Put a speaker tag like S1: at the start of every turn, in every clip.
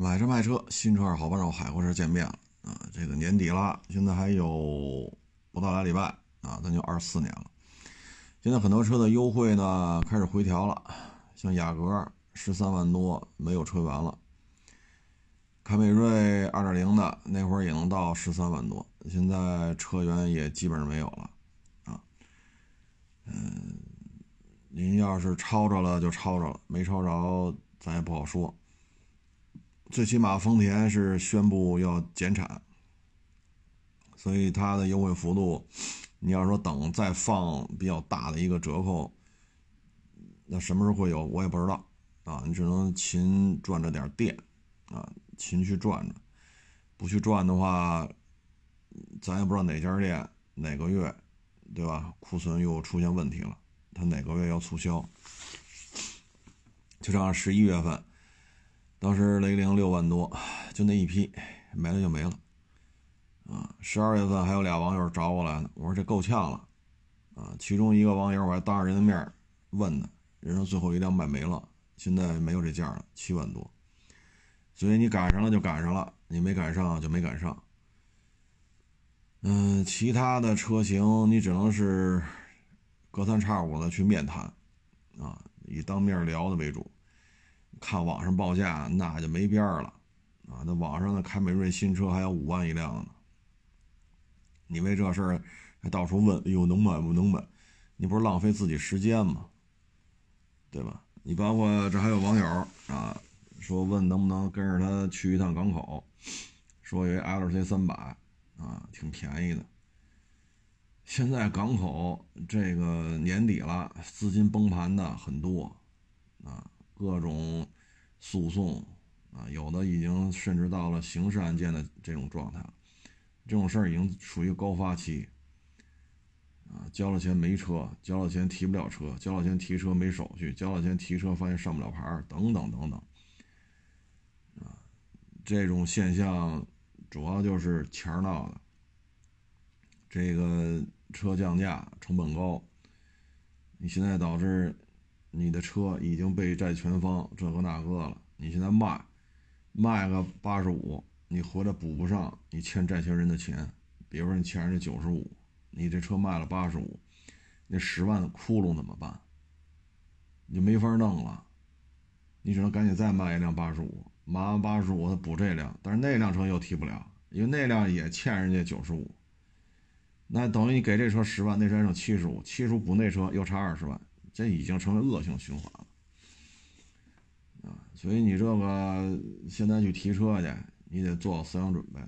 S1: 买车卖车，新车二好帮手，海阔车见面了啊！这个年底了，现在还有不到俩礼拜啊，咱就二四年了。现在很多车的优惠呢开始回调了，像雅阁十三万多没有车源了，凯美瑞二点零的那会儿也能到十三万多，现在车源也基本上没有了啊。嗯，您要是抄着了就抄着了，没抄着咱也不好说。最起码丰田是宣布要减产，所以它的优惠幅度，你要说等再放比较大的一个折扣，那什么时候会有我也不知道啊。你只能勤赚着点店啊，勤去赚着，不去赚的话，咱也不知道哪家店哪个月，对吧？库存又出现问题了，它哪个月要促销？就这样，十一月份。当时雷凌六万多，就那一批，没了就没了，啊！十二月份还有俩网友找我来呢，我说这够呛了，啊！其中一个网友我还当着人的面问呢，人说最后一辆卖没了，现在没有这价了，七万多。所以你赶上了就赶上了，你没赶上就没赶上。嗯，其他的车型你只能是隔三差五的去面谈，啊，以当面聊的为主。看网上报价那就没边儿了，啊，那网上的凯美瑞新车还有五万一辆呢。你为这事儿还到处问，哎呦能买不能买？你不是浪费自己时间吗？对吧？你包括这还有网友啊，说问能不能跟着他去一趟港口，说有 LC 三百啊，挺便宜的。现在港口这个年底了，资金崩盘的很多啊。各种诉讼啊，有的已经甚至到了刑事案件的这种状态。这种事儿已经属于高发期啊，交了钱没车，交了钱提不了车，交了钱提车没手续，交了钱提车发现上不了牌儿，等等等等啊，这种现象主要就是钱闹的。这个车降价，成本高，你现在导致。你的车已经被债权方这个那个了，你现在卖，卖个八十五，你回来补不上你欠债权人的钱，比如说你欠人家九十五，你这车卖了八十五，那十万的窟窿怎么办？你就没法弄了，你只能赶紧再卖一辆八十五，卖完八十五他补这辆，但是那辆车又提不了，因为那辆也欠人家九十五，那等于你给这车十万，那车剩七十五，七十五补那车又差二十万。这已经成为恶性循环了，啊！所以你这个现在去提车去，你得做好思想准备。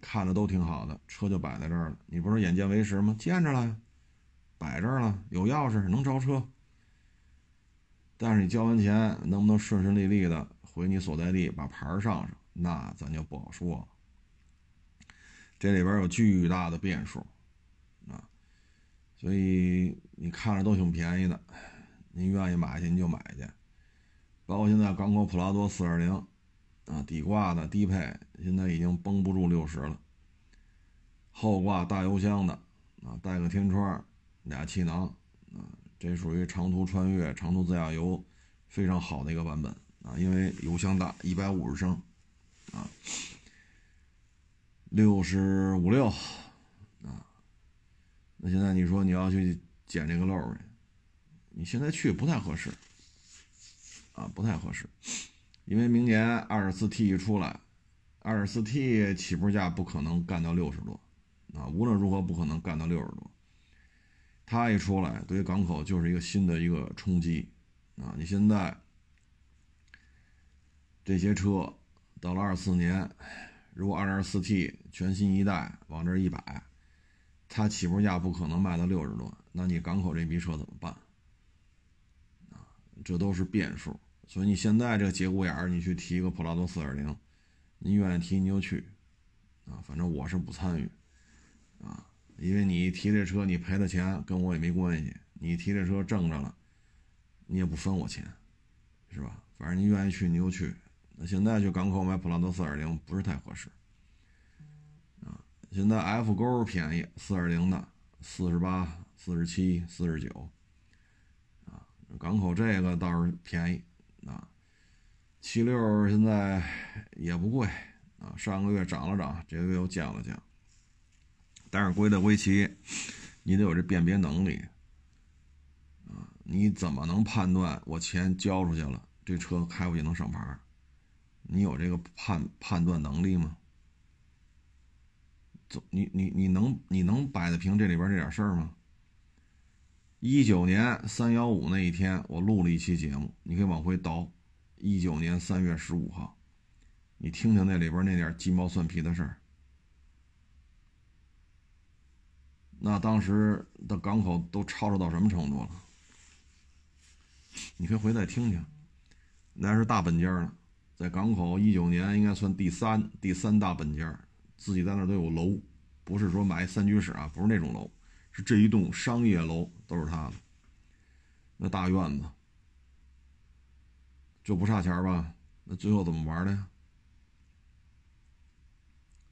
S1: 看着都挺好的，车就摆在这儿了，你不是眼见为实吗？见着了，摆这儿了，有钥匙能着车。但是你交完钱，能不能顺顺利利的回你所在地把牌上上，那咱就不好说了。这里边有巨大的变数。所以你看着都挺便宜的，您愿意买去你就买去。包括现在港口普拉多4.0，啊，底挂的低配现在已经绷不住六十了。后挂大油箱的，啊，带个天窗，俩气囊，啊，这属于长途穿越、长途自驾游非常好的一个版本啊，因为油箱大，一百五十升，啊，六十五六。那现在你说你要去捡这个漏儿，你现在去不太合适，啊，不太合适，因为明年二十四 T 一出来，二十四 T 起步价不可能干到六十多，啊，无论如何不可能干到六十多。它一出来，对于港口就是一个新的一个冲击，啊，你现在这些车到了二四年，如果二点四 T 全新一代往这一摆。它起步价不可能卖到六十多，那你港口这批车怎么办？啊，这都是变数。所以你现在这个节骨眼儿，你去提一个普拉多四点零，你愿意提你就去，啊，反正我是不参与，啊，因为你提这车你赔的钱跟我也没关系，你提这车挣着了，你也不分我钱，是吧？反正你愿意去你就去。那现在去港口买普拉多四点零不是太合适。现在 F 勾便宜，四点零的四十八、四十七、四十九，啊，港口这个倒是便宜，啊，七六现在也不贵啊，上个月涨了涨，这个月又降了降。但是归的归齐，你得有这辨别能力啊！你怎么能判断我钱交出去了，这车开回去能上牌？你有这个判判断能力吗？你你你能你能摆得平这里边这点事儿吗？一九年三幺五那一天，我录了一期节目，你可以往回倒。一九年三月十五号，你听听那里边那点鸡毛蒜皮的事儿。那当时的港口都吵吵到什么程度了？你可以回来听听，那是大本家了，在港口一九年应该算第三第三大本家，自己在那都有楼，不是说买三居室啊，不是那种楼。是这一栋商业楼都是他的，那大院子就不差钱吧？那最后怎么玩的呀？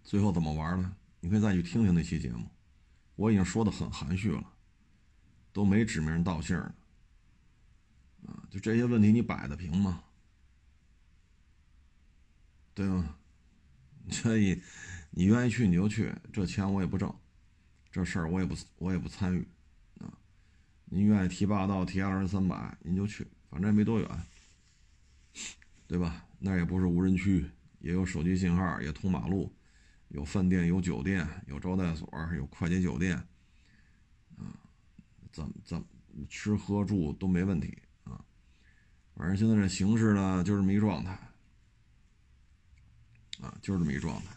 S1: 最后怎么玩的？你可以再去听听那期节目，我已经说的很含蓄了，都没指名道姓的啊。就这些问题，你摆得平吗？对吗？所以你愿意去你就去，这钱我也不挣。这事儿我也不我也不参与，啊，您愿意提霸道提二十三百您就去，反正也没多远，对吧？那也不是无人区，也有手机信号，也通马路，有饭店有酒店有招待所有快捷酒店，啊，怎么怎么吃喝住都没问题啊。反正现在这形势呢就这么一状态，啊，就这么一状态。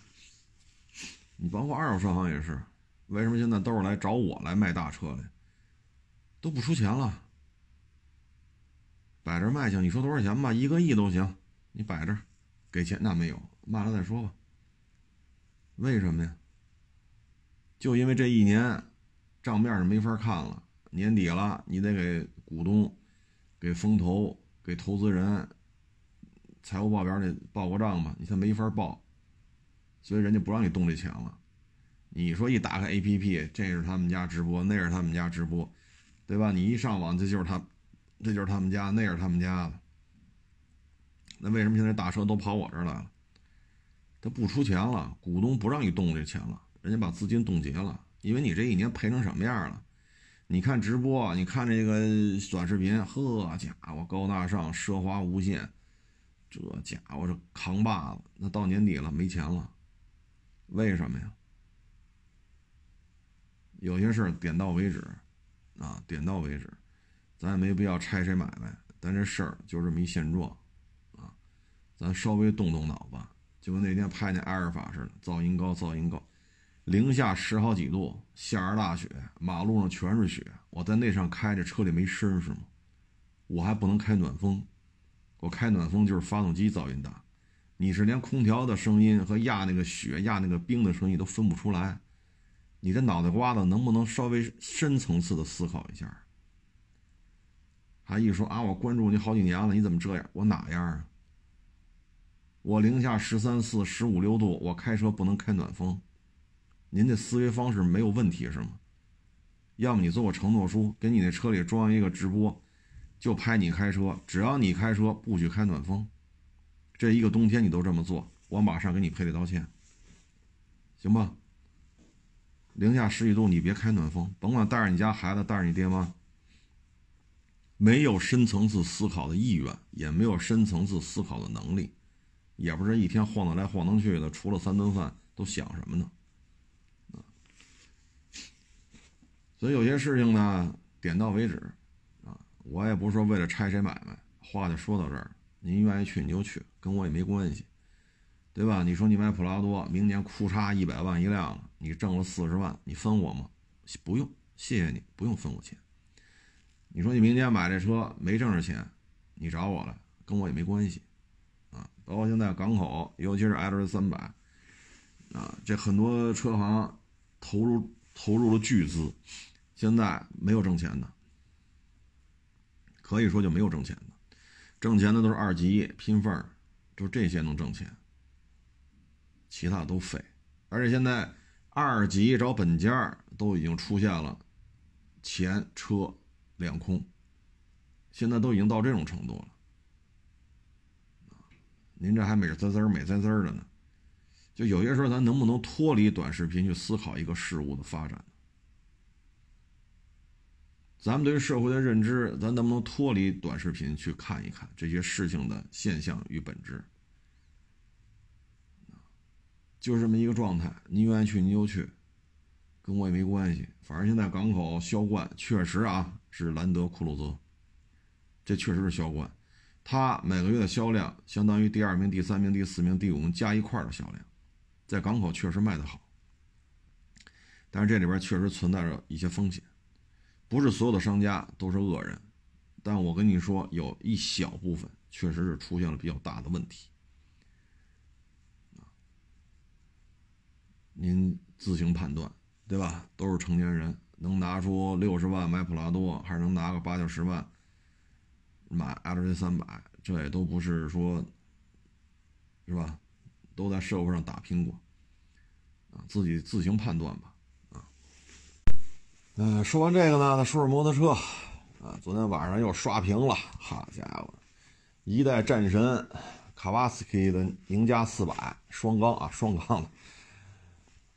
S1: 你包括二手车行也是。为什么现在都是来找我来卖大车的？都不出钱了，摆着卖去，你说多少钱吧？一个亿都行，你摆着，给钱那没有，卖了再说吧。为什么呀？就因为这一年账面上没法看了，年底了，你得给股东、给风投、给投资人财务报表得报个账吧，你他没法报，所以人家不让你动这钱了。你说一打开 APP，这是他们家直播，那是他们家直播，对吧？你一上网，这就是他，这就是他们家，那是他们家的。那为什么现在大车都跑我这儿来了？他不出钱了，股东不让你动这钱了，人家把资金冻结了，因为你这一年赔成什么样了？你看直播，你看这个短视频，呵家伙，高大上，奢华无限，这家伙这扛把子。那到年底了，没钱了，为什么呀？有些事儿点到为止，啊，点到为止，咱也没必要拆谁买卖。但这事儿就这么一现状，啊，咱稍微动动脑子，就跟那天拍那阿尔法似的，噪音高，噪音高，零下十好几度，下着大雪，马路上全是雪，我在那上开着，车里没声是吗？我还不能开暖风，我开暖风就是发动机噪音大，你是连空调的声音和压那个雪、压那个冰的声音都分不出来。你这脑袋瓜子能不能稍微深层次的思考一下？还一说啊，我关注你好几年了，你怎么这样？我哪样啊？我零下十三四、十五六度，我开车不能开暖风。您的思维方式没有问题是吗？要么你做个承诺书，给你那车里装一个直播，就拍你开车，只要你开车不许开暖风。这一个冬天你都这么做，我马上给你赔礼道歉，行吧？零下十几度，你别开暖风，甭管带着你家孩子，带着你爹妈，没有深层次思考的意愿，也没有深层次思考的能力，也不是一天晃荡来晃荡去的，除了三顿饭都想什么呢？所以有些事情呢，点到为止，啊，我也不是说为了拆谁买卖，话就说到这儿，您愿意去你就去，跟我也没关系。对吧？你说你买普拉多，明年库嚓一百万一辆了，你挣了四十万，你分我吗？不用，谢谢你，不用分我钱。你说你明年买这车没挣着钱，你找我了，跟我也没关系，啊。包括现在港口，尤其是 L 三百，啊，这很多车行投入投入了巨资，现在没有挣钱的，可以说就没有挣钱的，挣钱的都是二级拼缝，就这些能挣钱。其他都废，而且现在二级找本家都已经出现了钱车两空，现在都已经到这种程度了。您这还美滋滋、美滋滋的呢。就有些时候，咱能不能脱离短视频去思考一个事物的发展？咱们对于社会的认知，咱能不能脱离短视频去看一看这些事情的现象与本质？就这么一个状态，你愿意去你就去，跟我也没关系。反正现在港口销冠确实啊是兰德酷路泽，这确实是销冠，它每个月的销量相当于第二名、第三名、第四名、第五名加一块的销量，在港口确实卖得好。但是这里边确实存在着一些风险，不是所有的商家都是恶人，但我跟你说，有一小部分确实是出现了比较大的问题。您自行判断，对吧？都是成年人，能拿出六十万买普拉多，还是能拿个八九十万买 L C 三百，这也都不是说，是吧？都在社会上打拼过，啊，自己自行判断吧，嗯，说完这个呢，再说说摩托车，啊，昨天晚上又刷屏了，好家伙，一代战神卡瓦斯基的宁加四百双缸啊，双缸的。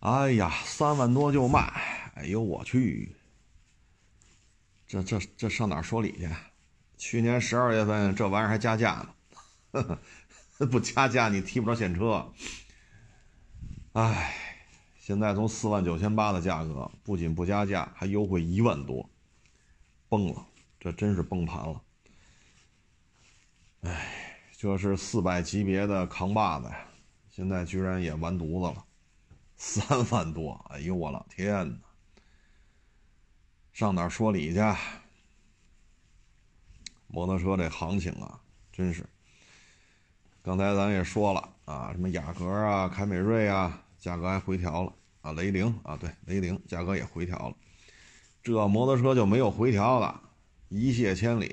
S1: 哎呀，三万多就卖！哎呦我去，这这这上哪说理去？去年十二月份这玩意儿还加价呢，不加价你提不着现车。哎，现在从四万九千八的价格，不仅不加价，还优惠一万多，崩了，这真是崩盘了。哎，这是四百级别的扛把子呀，现在居然也完犊子了。三万多，哎呦我老天哪！上哪说理去？摩托车这行情啊，真是。刚才咱也说了啊，什么雅阁啊、凯美瑞啊，价格还回调了雷凌啊，对，雷凌价格也回调了。这摩托车就没有回调了，一泻千里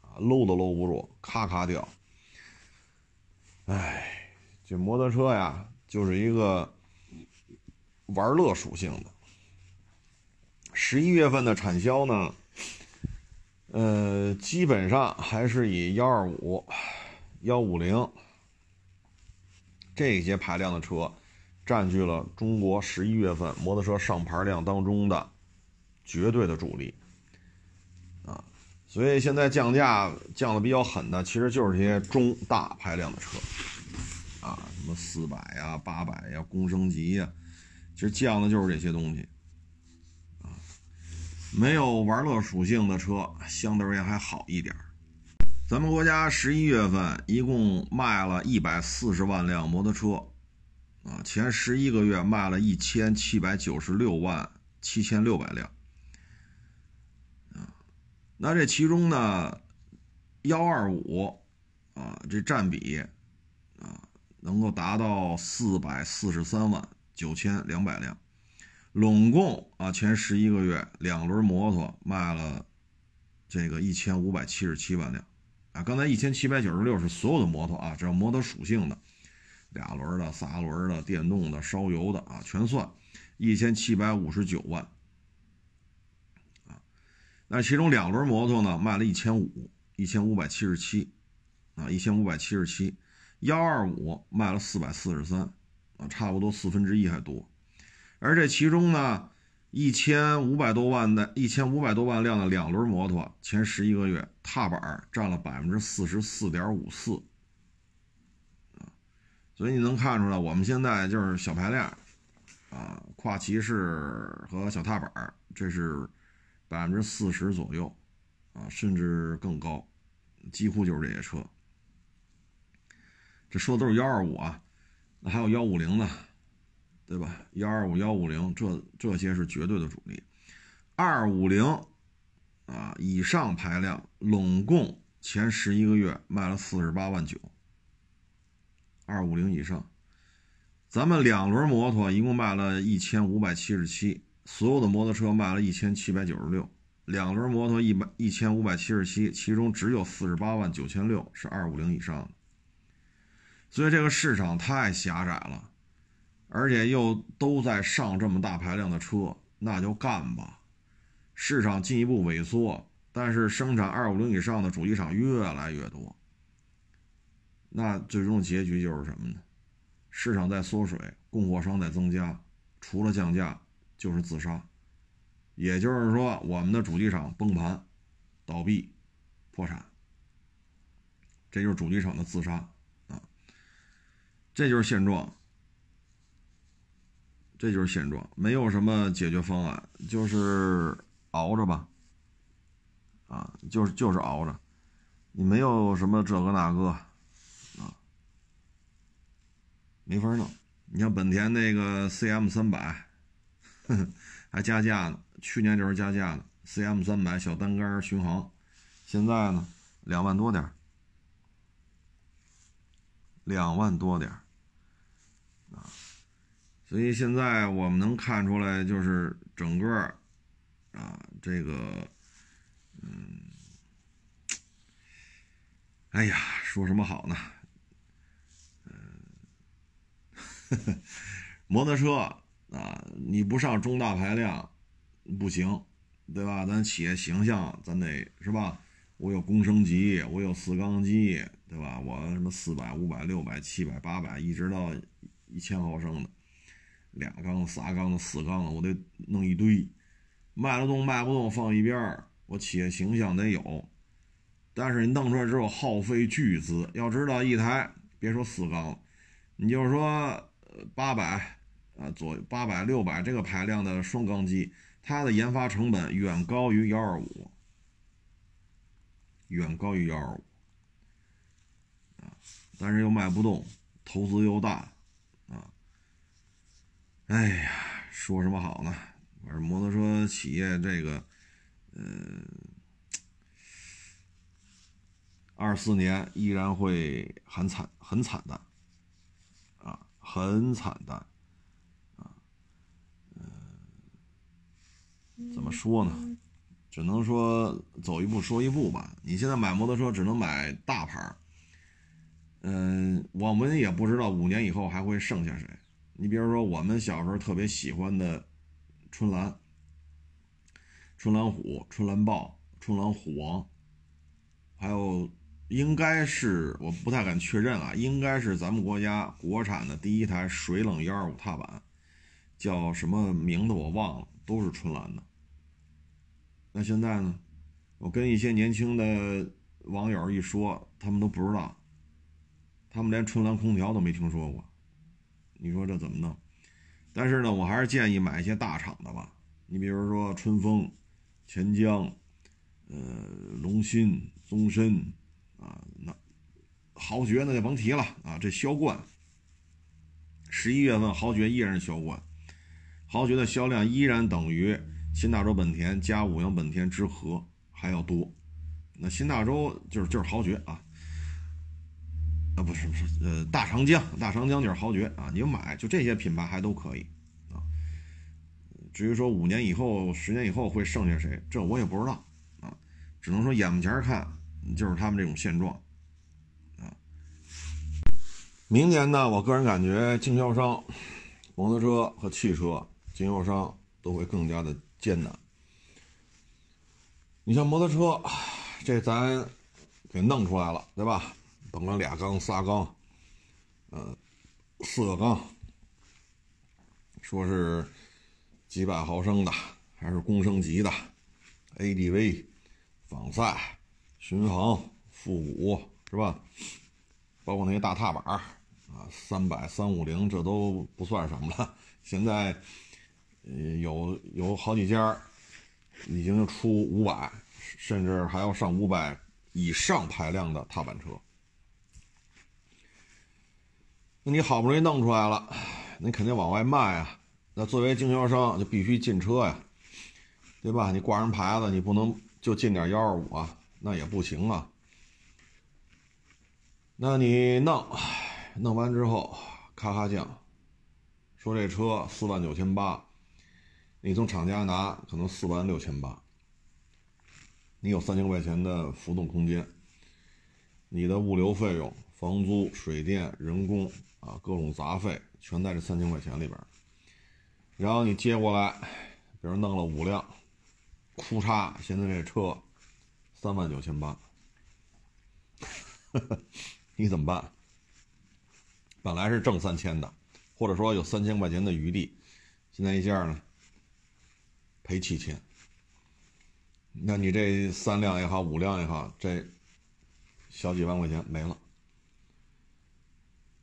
S1: 啊，搂都搂不住，咔咔掉。哎，这摩托车呀，就是一个。玩乐属性的，十一月份的产销呢，呃，基本上还是以幺二五、幺五零这些排量的车占据了中国十一月份摩托车上牌量当中的绝对的主力。啊，所以现在降价降的比较狠的，其实就是这些中大排量的车。啊，什么四百呀、八百呀、公升级呀。其实降的就是这些东西，啊，没有玩乐属性的车相对而言还好一点咱们国家十一月份一共卖了一百四十万辆摩托车，啊，前十一个月卖了一千七百九十六万七千六百辆，啊，那这其中呢，幺二五，啊，这占比，啊，能够达到四百四十三万。九千两百辆，拢共啊，前十一个月两轮摩托卖了这个一千五百七十七万辆啊。刚才一千七百九十六是所有的摩托啊，只要摩托属性的，俩轮的、仨轮的、电动的、烧油的啊，全算一千七百五十九万啊。那其中两轮摩托呢，卖了一千五，一千五百七十七啊，一千五百七十七，幺二五卖了四百四十三。啊，差不多四分之一还多，而这其中呢，一千五百多万的一千五百多万辆的两轮摩托，前十一个月踏板占了百分之四十四点五四，所以你能看出来，我们现在就是小排量，啊，跨骑士和小踏板，这是百分之四十左右，啊，甚至更高，几乎就是这些车。这说的都是幺二五啊。那还有幺五零呢，对吧？幺二五、幺五零，这这些是绝对的主力。二五零啊以上排量，拢共前十一个月卖了四十八万九。二五零以上，咱们两轮摩托一共卖了一千五百七十七，所有的摩托车卖了一千七百九十六，两轮摩托一百一千五百七十七，其中只有四十八万九千六是二五零以上的。所以这个市场太狭窄了，而且又都在上这么大排量的车，那就干吧。市场进一步萎缩，但是生产二五零以上的主机厂越来越多，那最终结局就是什么呢？市场在缩水，供货商在增加，除了降价就是自杀。也就是说，我们的主机厂崩盘、倒闭、破产，这就是主机厂的自杀啊！这就是现状，这就是现状，没有什么解决方案，就是熬着吧，啊，就是就是熬着，你没有什么这个那个。没法弄，你像本田那个 CM 三百，还加价呢。去年就是加价的 CM 三百小单杆巡航，现在呢两万多点两万多点啊。所以现在我们能看出来，就是整个啊这个，嗯，哎呀，说什么好呢？摩托车啊，你不上中大排量不行，对吧？咱企业形象，咱得是吧？我有公升级，我有四缸机，对吧？我什么四百、五百、六百、七百、八百，一直到一千毫升的，俩缸、仨缸的、四缸的，我得弄一堆，卖得动卖不动放一边儿。我企业形象得有，但是你弄出来之后耗费巨资。要知道一台，别说四缸，你就是说。八百啊，左八百六百这个排量的双缸机，它的研发成本远高于幺二五，远高于幺二五啊，但是又卖不动，投资又大啊，哎呀，说什么好呢？反正摩托车企业这个，嗯，二四年依然会很惨，很惨淡。很惨淡，啊，嗯，怎么说呢？只能说走一步说一步吧。你现在买摩托车只能买大牌嗯，我们也不知道五年以后还会剩下谁。你比如说，我们小时候特别喜欢的春兰、春兰虎、春兰豹、春兰虎王，还有。应该是我不太敢确认啊，应该是咱们国家国产的第一台水冷幺二五踏板，叫什么名字我忘了，都是春兰的。那现在呢？我跟一些年轻的网友一说，他们都不知道，他们连春兰空调都没听说过。你说这怎么弄？但是呢，我还是建议买一些大厂的吧。你比如说春风、钱江、呃龙鑫、宗申。啊，那豪爵那就甭提了啊！这销冠，十一月份豪爵依然销冠，豪爵的销量依然等于新大洲本田加五羊本田之和还要多。那新大洲就是就是豪爵啊，啊不是不是呃大长江大长江就是豪爵啊，你买就这些品牌还都可以啊。至于说五年以后、十年以后会剩下谁，这我也不知道啊，只能说眼目前看。就是他们这种现状，啊，明年呢，我个人感觉经销商、摩托车和汽车经销商都会更加的艰难。你像摩托车，这咱给弄出来了，对吧？甭管俩缸、仨缸，呃，四个缸，说是几百毫升的，还是公升级的，ADV、仿赛。巡航、复古是吧？包括那些大踏板啊，三百、三五零，这都不算什么了。现在，呃，有有好几家已经出五百，甚至还要上五百以上排量的踏板车。那你好不容易弄出来了，你肯定往外卖啊。那作为经销商，就必须进车呀，对吧？你挂上牌子，你不能就进点幺二五啊。那也不行啊，那你弄，弄完之后咔咔降，说这车四万九千八，你从厂家拿可能四万六千八，你有三千块钱的浮动空间，你的物流费用、房租、水电、人工啊，各种杂费全在这三千块钱里边，然后你接过来，比如弄了五辆，库嚓，现在这车。三万九千八，你怎么办？本来是挣三千的，或者说有三千块钱的余地，现在一下呢赔七千。那你这三辆也好，五辆也好，这小几万块钱没了。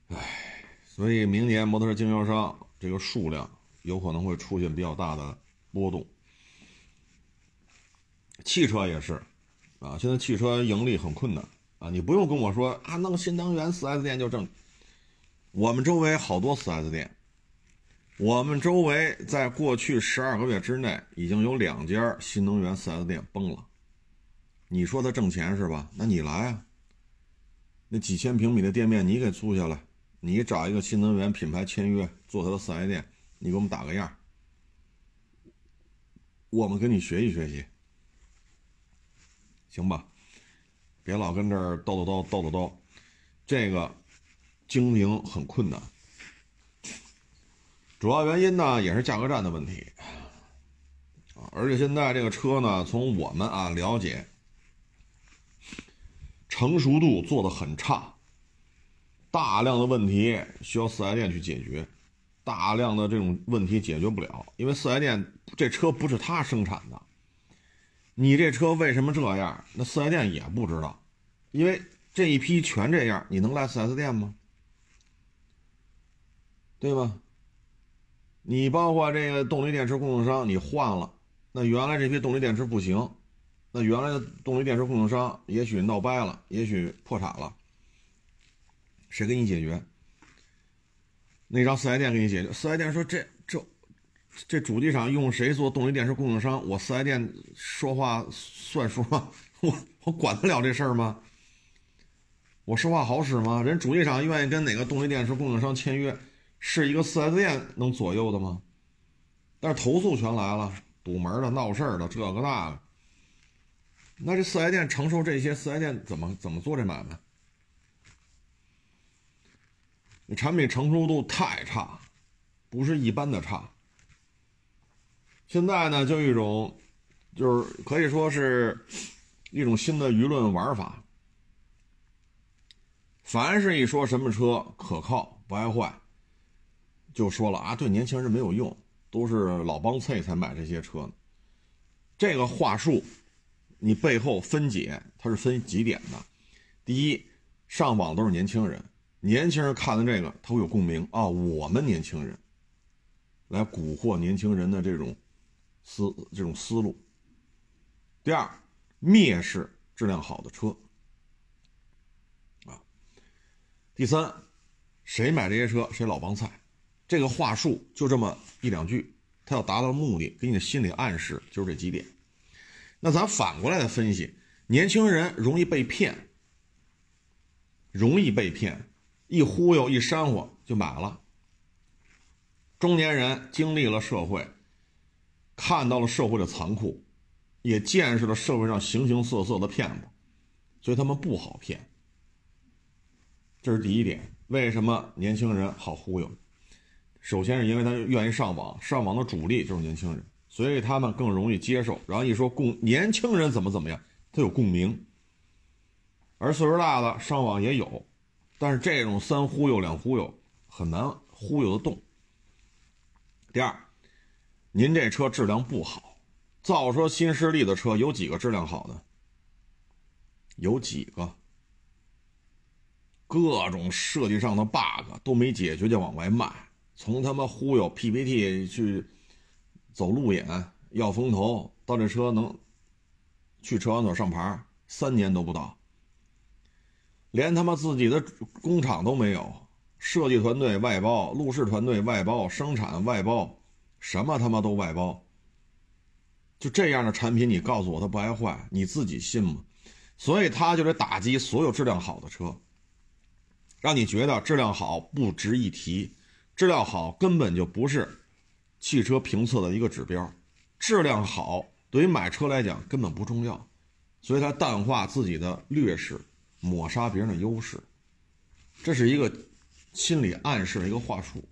S1: 唉，所以明年摩托车经销商这个数量有可能会出现比较大的波动。汽车也是，啊，现在汽车盈利很困难啊！你不用跟我说啊，弄新能源 4S 店就挣。我们周围好多 4S 店，我们周围在过去十二个月之内已经有两家新能源 4S 店崩了。你说他挣钱是吧？那你来啊！那几千平米的店面你给租下来，你找一个新能源品牌签约做他的 4S 店，你给我们打个样，我们跟你学习学习。行吧，别老跟这儿叨叨叨叨叨叨，这个经营很困难。主要原因呢，也是价格战的问题。而且现在这个车呢，从我们啊了解，成熟度做的很差，大量的问题需要四 S 店去解决，大量的这种问题解决不了，因为四 S 店这车不是他生产的。你这车为什么这样？那四 S 店也不知道，因为这一批全这样，你能来四 S 店吗？对吧？你包括这个动力电池供应商，你换了，那原来这批动力电池不行，那原来的动力电池供应商也许闹掰了，也许破产了，谁给你解决？那让四 S 店给你解决。四 S 店说这这。主机厂用谁做动力电池供应商？我四 S 店说话算数吗？我我管得了这事儿吗？我说话好使吗？人主机厂愿意跟哪个动力电池供应商签约，是一个四 S 店能左右的吗？但是投诉全来了，堵门的、闹事儿的，这个那个。那这四 S 店承受这些，四 S 店怎么怎么做这买卖？产品成熟度太差，不是一般的差。现在呢，就一种，就是可以说是一种新的舆论玩法。凡是一说什么车可靠不爱坏，就说了啊，对年轻人没有用，都是老帮菜才买这些车呢。这个话术，你背后分解，它是分几点的。第一，上网都是年轻人，年轻人看的这个他会有共鸣啊，我们年轻人来蛊惑年轻人的这种。思这种思路。第二，蔑视质量好的车，啊。第三，谁买这些车谁老帮菜，这个话术就这么一两句，他要达到目的，给你的心理暗示就是这几点。那咱反过来的分析，年轻人容易被骗，容易被骗，一忽悠一煽火就买了。中年人经历了社会。看到了社会的残酷，也见识了社会上形形色色的骗子，所以他们不好骗。这是第一点。为什么年轻人好忽悠？首先是因为他愿意上网，上网的主力就是年轻人，所以他们更容易接受。然后一说共年轻人怎么怎么样，他有共鸣。而岁数大的上网也有，但是这种三忽悠两忽悠很难忽悠得动。第二。您这车质量不好，造车新势力的车有几个质量好的？有几个？各种设计上的 bug 都没解决就往外卖，从他妈忽悠 PPT 去走路演要风投，到这车能去车管所上牌，三年都不到，连他妈自己的工厂都没有，设计团队外包，路试团队外包，生产外包。什么他妈都外包，就这样的产品，你告诉我它不爱坏，你自己信吗？所以他就得打击所有质量好的车，让你觉得质量好不值一提，质量好根本就不是汽车评测的一个指标，质量好对于买车来讲根本不重要，所以他淡化自己的劣势，抹杀别人的优势，这是一个心理暗示的一个话术。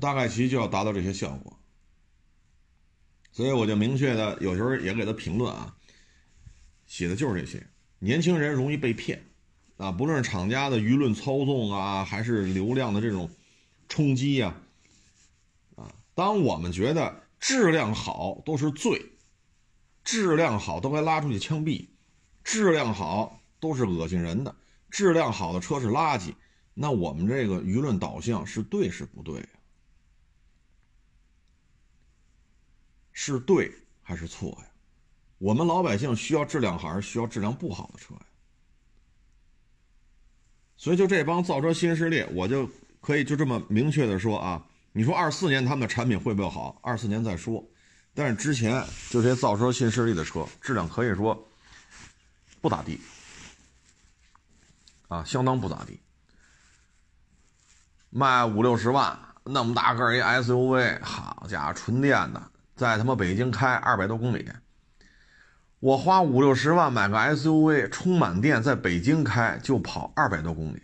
S1: 大概其就要达到这些效果，所以我就明确的有时候也给他评论啊，写的就是这些。年轻人容易被骗，啊，不论是厂家的舆论操纵啊，还是流量的这种冲击呀，啊，当我们觉得质量好都是罪，质量好都该拉出去枪毙，质量好都是恶心人的，质量好的车是垃圾，那我们这个舆论导向是对是不对是对还是错呀？我们老百姓需要质量好还是需要质量不好的车呀？所以，就这帮造车新势力，我就可以就这么明确的说啊，你说二四年他们的产品会不会好？二四年再说。但是之前就这些造车新势力的车，质量可以说不咋地，啊，相当不咋地。卖五六十万，那么大个一 SUV，好家伙，纯电的，在他妈北京开二百多公里，我花五六十万买个 SUV，充满电，在北京开就跑二百多公里，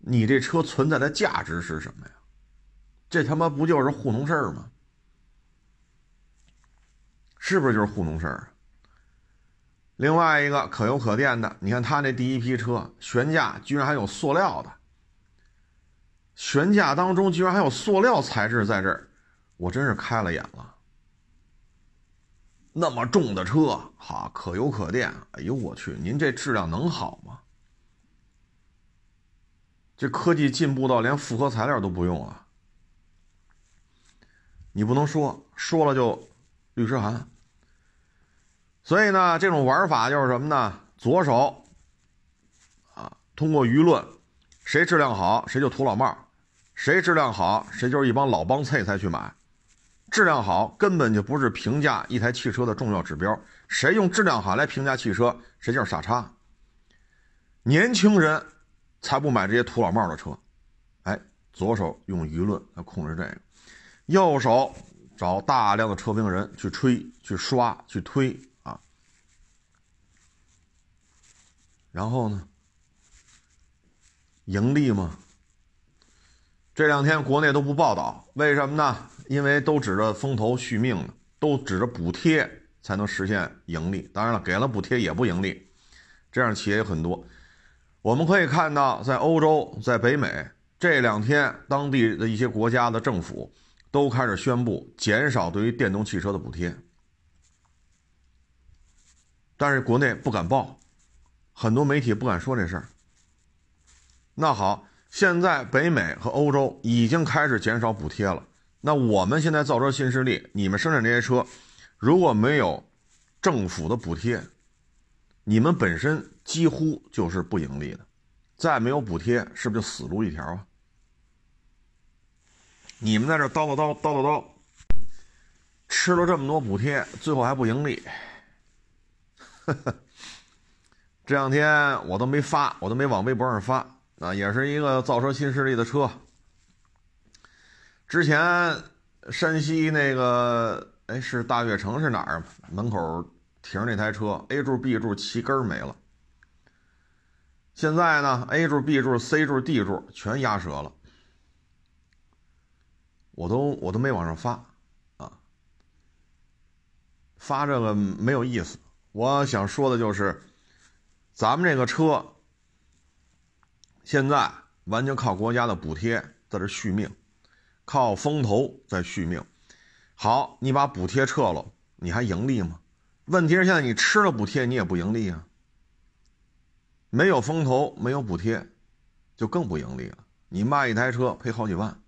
S1: 你这车存在的价值是什么呀？这他妈不就是糊弄事儿吗？是不是就是糊弄事儿？另外一个可油可电的，你看他那第一批车，悬架居然还有塑料的，悬架当中居然还有塑料材质在这儿，我真是开了眼了。那么重的车，哈，可油可电，哎呦我去，您这质量能好吗？这科技进步到连复合材料都不用了，你不能说，说了就律师函。所以呢，这种玩法就是什么呢？左手啊，通过舆论，谁质量好谁就土老帽，谁质量好谁就是一帮老帮菜才去买。质量好根本就不是评价一台汽车的重要指标，谁用质量好来评价汽车，谁就是傻叉。年轻人才不买这些土老帽的车。哎，左手用舆论来控制这个，右手找大量的车评人去吹、去刷、去推啊。然后呢，盈利吗？这两天国内都不报道，为什么呢？因为都指着风投续命呢，都指着补贴才能实现盈利。当然了，给了补贴也不盈利，这样企业有很多。我们可以看到，在欧洲、在北美这两天，当地的一些国家的政府都开始宣布减少对于电动汽车的补贴，但是国内不敢报，很多媒体不敢说这事儿。那好。现在北美和欧洲已经开始减少补贴了。那我们现在造车新势力，你们生产这些车，如果没有政府的补贴，你们本身几乎就是不盈利的。再没有补贴，是不是就死路一条啊？你们在这叨叨叨叨叨叨，吃了这么多补贴，最后还不盈利。这两天我都没发，我都没往微博上发。啊，也是一个造车新势力的车。之前山西那个，哎，是大悦城是哪儿？门口停着那台车，A 柱、B 柱齐根没了。现在呢，A 柱、B 柱、C 柱、D 柱全压折了。我都我都没往上发啊，发这个没有意思。我想说的就是，咱们这个车。现在完全靠国家的补贴在这续命，靠风投在续命。好，你把补贴撤了，你还盈利吗？问题是现在你吃了补贴，你也不盈利啊。没有风投，没有补贴，就更不盈利了。你卖一台车赔好几万，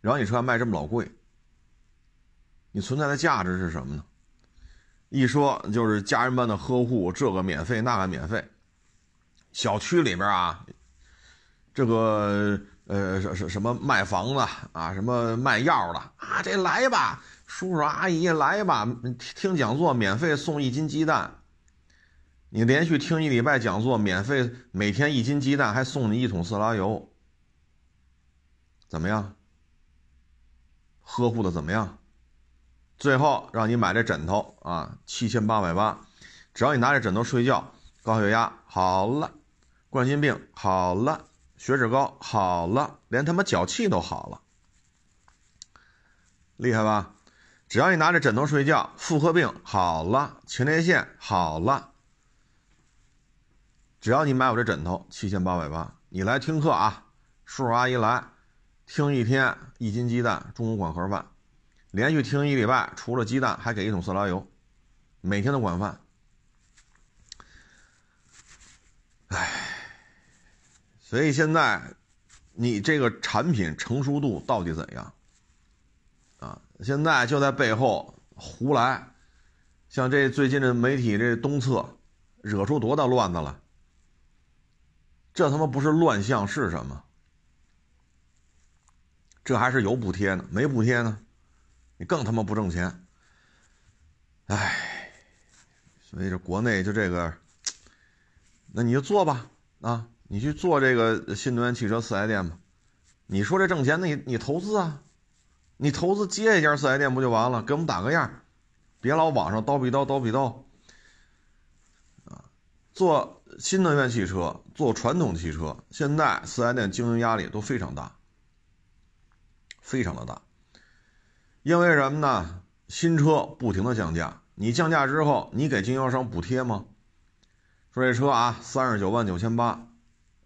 S1: 然后你车还卖这么老贵，你存在的价值是什么呢？一说就是家人般的呵护，这个免费那个免费，小区里边啊。这个呃，什什什么卖房子啊，什么卖药的啊，这来吧，叔叔阿姨来吧，听讲座免费送一斤鸡蛋。你连续听一礼拜讲座，免费每天一斤鸡蛋，还送你一桶色拉油，怎么样？呵护的怎么样？最后让你买这枕头啊，七千八百八，只要你拿着枕头睡觉，高血压好了，冠心病好了。血脂高好了，连他妈脚气都好了，厉害吧？只要你拿着枕头睡觉，妇科病好了，前列腺好了，只要你买我这枕头，七千八百八，你来听课啊，叔叔阿姨来听一天，一斤鸡蛋，中午管盒饭，连续听一礼拜，除了鸡蛋还给一桶色拉油，每天都管饭。唉，所以现在你这个产品成熟度到底怎样？啊，现在就在背后胡来，像这最近的媒体这东侧，惹出多大乱子了？这他妈不是乱象是什么？这还是有补贴呢，没补贴呢，你更他妈不挣钱。唉，所以这国内就这个。那你就做吧，啊，你去做这个新能源汽车四 S 店吧。你说这挣钱，那你你投资啊，你投资接一家四 S 店不就完了？给我们打个样，别老网上叨逼叨叨逼叨。啊，做新能源汽车，做传统汽车，现在四 S 店经营压力都非常大，非常的大。因为什么呢？新车不停的降价，你降价之后，你给经销商补贴吗？说这车啊，三十九万九千八，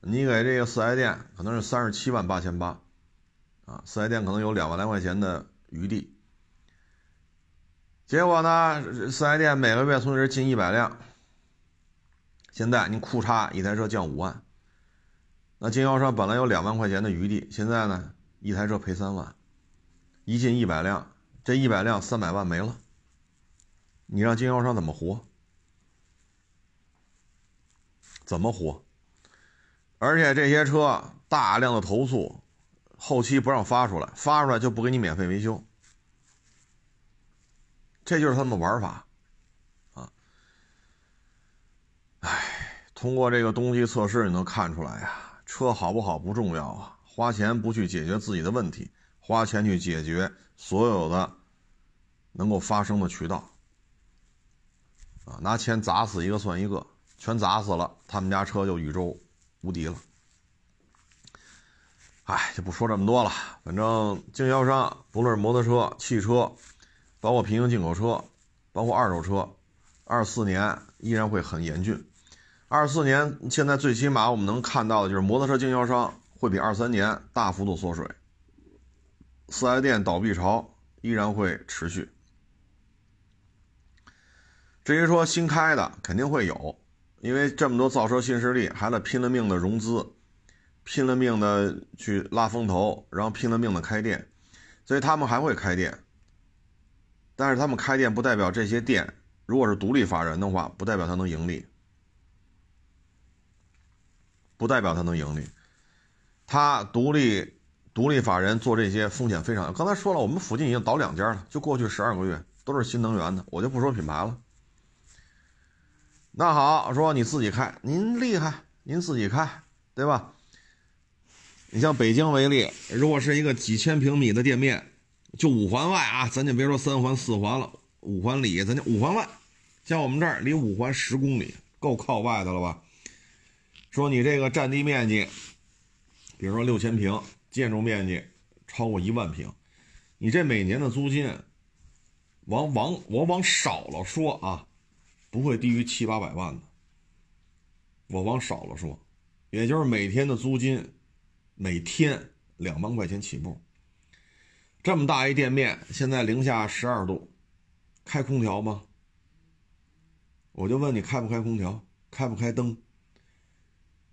S1: 你给这个四 S 店可能是三十七万八千八，啊，四 S 店可能有两万来块钱的余地。结果呢，四 S 店每个月从这进一百辆，现在你库差一台车降五万，那经销商本来有两万块钱的余地，现在呢，一台车赔三万，一进一百辆，这一百辆三百万没了，你让经销商怎么活？怎么活？而且这些车大量的投诉，后期不让发出来，发出来就不给你免费维修，这就是他们的玩法，啊！哎，通过这个冬季测试你能看出来呀，车好不好不重要啊，花钱不去解决自己的问题，花钱去解决所有的能够发生的渠道，啊，拿钱砸死一个算一个。全砸死了，他们家车就宇宙无敌了。哎，就不说这么多了。反正经销商不论是摩托车、汽车，包括平行进口车，包括二手车，二四年依然会很严峻。二四年现在最起码我们能看到的就是摩托车经销商会比二三年大幅度缩水，四 S 店倒闭潮依然会持续。至于说新开的，肯定会有。因为这么多造车新势力还得拼了命的融资，拼了命的去拉风投，然后拼了命的开店，所以他们还会开店。但是他们开店不代表这些店，如果是独立法人的话，不代表他能盈利，不代表他能盈利。他独立独立法人做这些风险非常。刚才说了，我们附近已经倒两家了，就过去十二个月都是新能源的，我就不说品牌了。那好，说你自己开，您厉害，您自己开，对吧？你像北京为例，如果是一个几千平米的店面，就五环外啊，咱就别说三环四环了，五环里，咱就五环外，像我们这儿离五环十公里，够靠外的了吧？说你这个占地面积，比如说六千平，建筑面积超过一万平，你这每年的租金，往往我往少了说啊。不会低于七八百万的，我往少了说，也就是每天的租金，每天两万块钱起步。这么大一店面，现在零下十二度，开空调吗？我就问你开不开空调，开不开灯？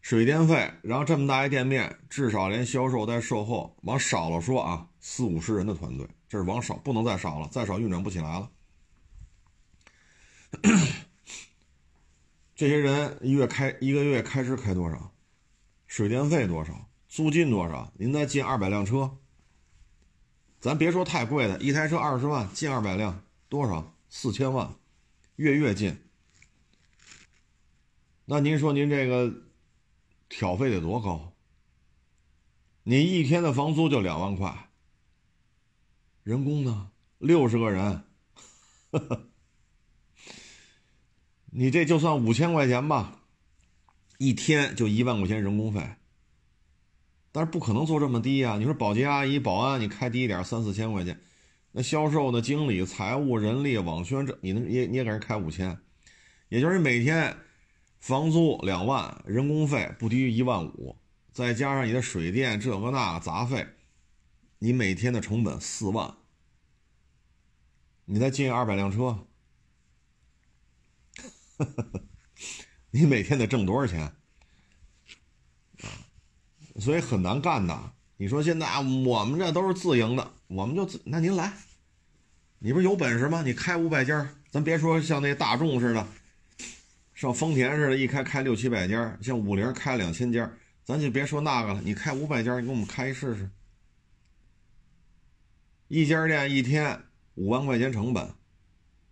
S1: 水电费，然后这么大一店面，至少连销售带售后，往少了说啊，四五十人的团队，这是往少，不能再少了，再少运转不起来了。这些人一月开一个月开支开多少？水电费多少？租金多少？您再进二百辆车，咱别说太贵的，一台车二十万，进二百辆多少？四千万，月月进。那您说您这个挑费得多高？你一天的房租就两万块，人工呢？六十个人。呵 呵你这就算五千块钱吧，一天就一万块钱人工费，但是不可能做这么低呀！你说保洁阿姨、保安，你开低一点，三四千块钱，那销售的经理、财务、人力、网宣这，你能你你也给人开五千，也就是每天房租两万，人工费不低于一万五，再加上你的水电这个那杂费，你每天的成本四万。你再进二百辆车，你每天得挣多少钱？所以很难干的。你说现在我们这都是自营的，我们就自那您来，你不是有本事吗？你开五百家，咱别说像那大众似的，像丰田似的，一开开六七百家，像五菱开两千家，咱就别说那个了。你开五百家，你给我们开一试试，一家店一天。五万块钱成本，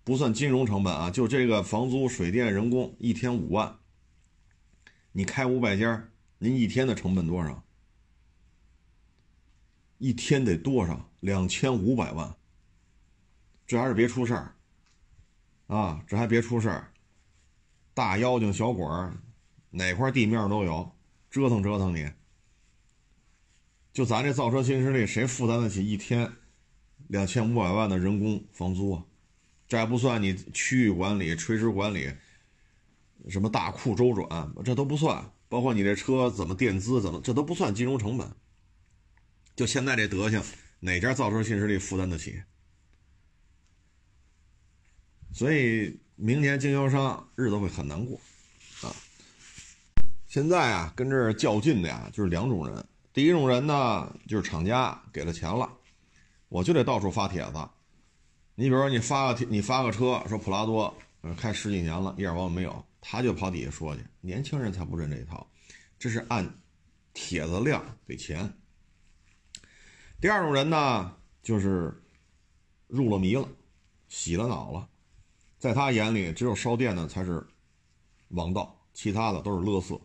S1: 不算金融成本啊，就这个房租、水电、人工，一天五万。你开五百家，您一天的成本多少？一天得多少？两千五百万。这还是别出事儿啊！这还别出事儿，大妖精、小鬼儿，哪块地面都有，折腾折腾你。就咱这造车新势力，谁负担得起一天？两千五百万的人工房租啊，这还不算你区域管理、垂直管理，什么大库周转，这都不算。包括你这车怎么垫资，怎么这都不算金融成本。就现在这德行，哪家造车新势力负担得起？所以明年经销商日子会很难过啊。现在啊，跟这较劲的呀，就是两种人。第一种人呢，就是厂家给了钱了。我就得到处发帖子，你比如说你发个你发个车，说普拉多，开十几年了，一点毛病没有，他就跑底下说去。年轻人才不认这一套，这是按帖子量给钱。第二种人呢，就是入了迷了，洗了脑了，在他眼里只有烧电的才是王道，其他的都是勒色。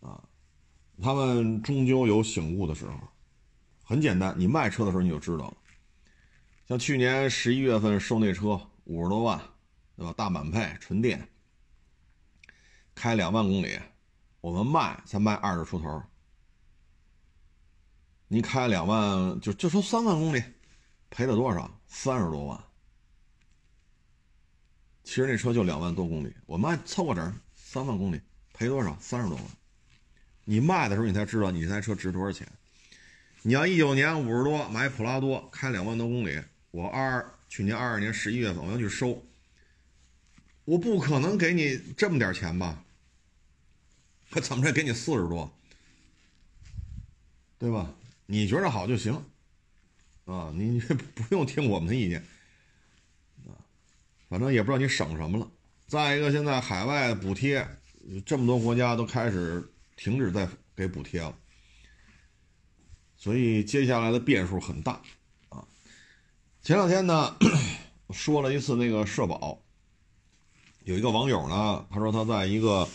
S1: 啊，他们终究有醒悟的时候。很简单，你卖车的时候你就知道了。像去年十一月份收那车五十多万，对吧？大满配纯电，开两万公里，我们卖才卖二十出头。你开两万就就说三万公里，赔了多少？三十多万。其实那车就两万多公里，我卖凑个整三万公里，赔多少？三十多万。你卖的时候你才知道你这台车值多少钱。你要一九年五十多买普拉多开两万多公里，我二去年二二年十一月份我要去收，我不可能给你这么点钱吧？他怎么着给你四十多，对吧？你觉得好就行，啊，你 不用听我们的意见，啊，反正也不知道你省什么了。再一个，现在海外补贴，这么多国家都开始停止再给补贴了。所以接下来的变数很大，前两天呢 说了一次那个社保，有一个网友呢，他说他在一个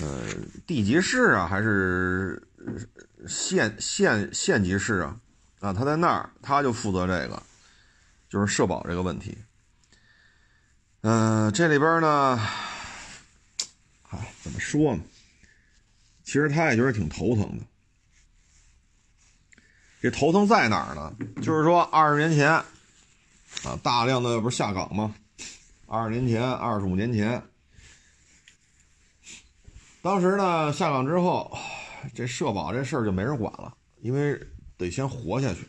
S1: 呃地级市啊，还是县县县级市啊，啊，他在那儿他就负责这个，就是社保这个问题。嗯，这里边呢，哎，怎么说呢？其实他也觉得挺头疼的。这头疼在哪儿呢？就是说，二十年前，啊，大量的不是下岗吗？二十年前，二十五年前，当时呢，下岗之后，这社保这事儿就没人管了，因为得先活下去，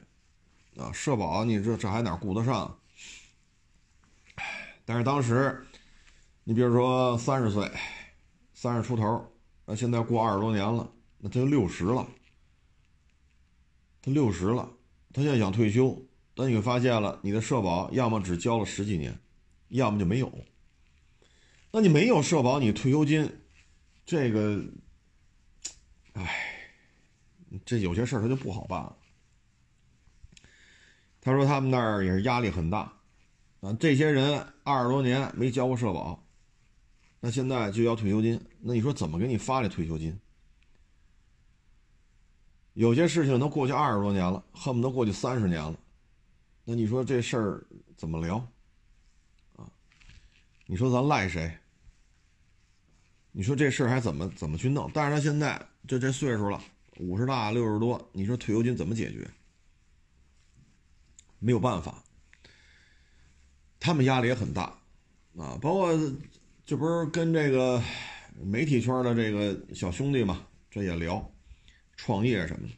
S1: 啊，社保你这这还哪顾得上？但是当时，你比如说三十岁，三十出头，那现在过二十多年了，那他就六十了。他六十了，他现在想退休，但你发现了，你的社保要么只交了十几年，要么就没有。那你没有社保，你退休金，这个，哎，这有些事儿他就不好办了。他说他们那儿也是压力很大，啊，这些人二十多年没交过社保，那现在就要退休金，那你说怎么给你发这退休金？有些事情都过去二十多年了，恨不得过去三十年了，那你说这事儿怎么聊？啊，你说咱赖谁？你说这事儿还怎么怎么去弄？但是他现在就这岁数了，五十大六十多，你说退休金怎么解决？没有办法，他们压力也很大，啊，包括这不是跟这个媒体圈的这个小兄弟嘛，这也聊创业什么的。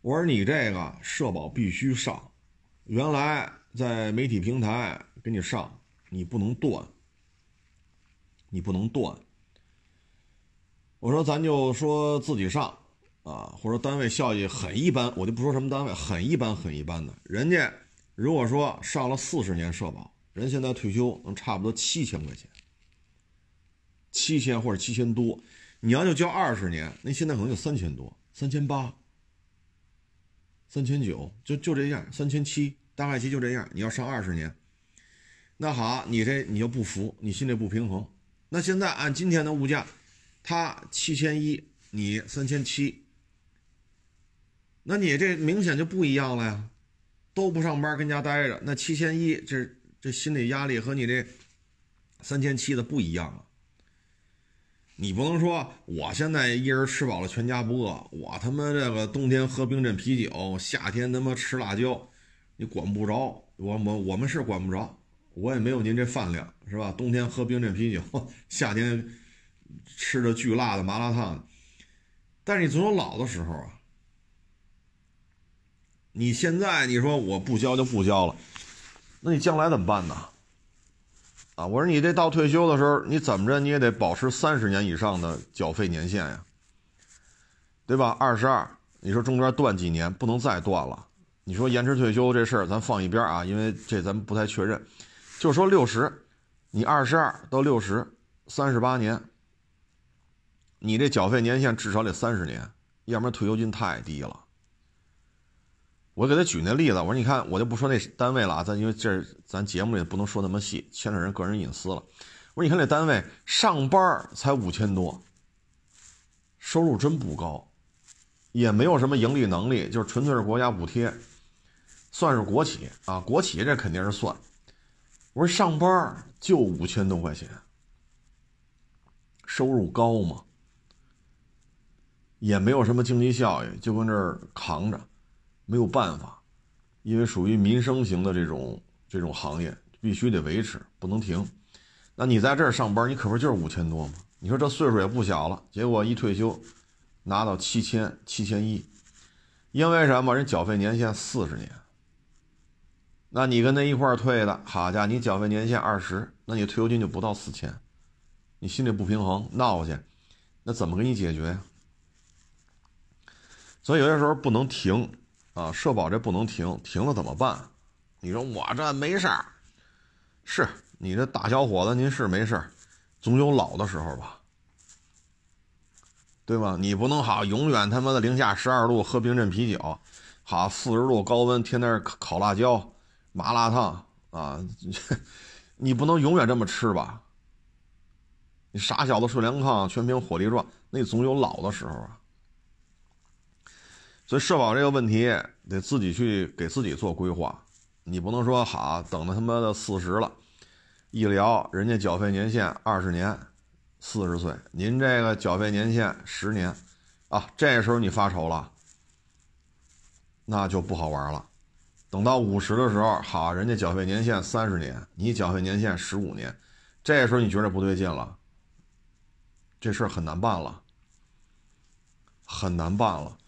S1: 我说你这个社保必须上，原来在媒体平台给你上，你不能断，你不能断。我说咱就说自己上啊，或者单位效益很一般，我就不说什么单位，很一般很一般的，人家如果说上了四十年社保，人现在退休能差不多七千块钱，七千或者七千多，你要就交二十年，那现在可能就三千多，三千八。三千九就就这样，三千七大概期就这样。你要上二十年，那好，你这你就不服，你心里不平衡。那现在按今天的物价，他七千一，你三千七，那你这明显就不一样了呀。都不上班跟家待着，那七千一这这心理压力和你这三千七的不一样啊。你不能说我现在一人吃饱了全家不饿，我他妈这个冬天喝冰镇啤酒，夏天他妈吃辣椒，你管不着我我我们是管不着，我也没有您这饭量是吧？冬天喝冰镇啤酒，夏天吃着巨辣的麻辣烫，但是你总有老的时候啊。你现在你说我不交就不交了，那你将来怎么办呢？啊，我说你这到退休的时候，你怎么着你也得保持三十年以上的缴费年限呀，对吧？二十二，你说中间断几年不能再断了？你说延迟退休这事儿咱放一边啊，因为这咱们不太确认。就说六十，你二十二到六十，三十八年，你这缴费年限至少得三十年，要不然退休金太低了。我给他举那例子，我说你看，我就不说那单位了啊，咱因为这咱节目里不能说那么细，牵扯人个人隐私了。我说你看那单位上班才五千多，收入真不高，也没有什么盈利能力，就是纯粹是国家补贴，算是国企啊，国企这肯定是算。我说上班就五千多块钱，收入高吗？也没有什么经济效益，就跟这儿扛着。没有办法，因为属于民生型的这种这种行业，必须得维持，不能停。那你在这儿上班，你可不就是五千多吗？你说这岁数也不小了，结果一退休，拿到七千七千一，因为什么？人缴费年限四十年。那你跟他一块儿退的，好家伙，你缴费年限二十，那你退休金就不到四千，你心里不平衡，闹去，那怎么给你解决呀？所以有些时候不能停。啊，社保这不能停，停了怎么办？你说我这没事儿，是你这大小伙子，您是没事儿，总有老的时候吧，对吧？你不能好永远他妈的零下十二度喝冰镇啤酒，好四十度高温天天烤辣椒、麻辣烫啊，你不能永远这么吃吧？你傻小子睡凉炕，全凭火力壮，那总有老的时候啊。所以社保这个问题得自己去给自己做规划，你不能说好等到他妈的四十了，一聊人家缴费年限二十年，四十岁您这个缴费年限十年，啊，这时候你发愁了，那就不好玩了。等到五十的时候，好，人家缴费年限三十年，你缴费年限十五年，这时候你觉得不对劲了，这事儿很难办了，很难办了。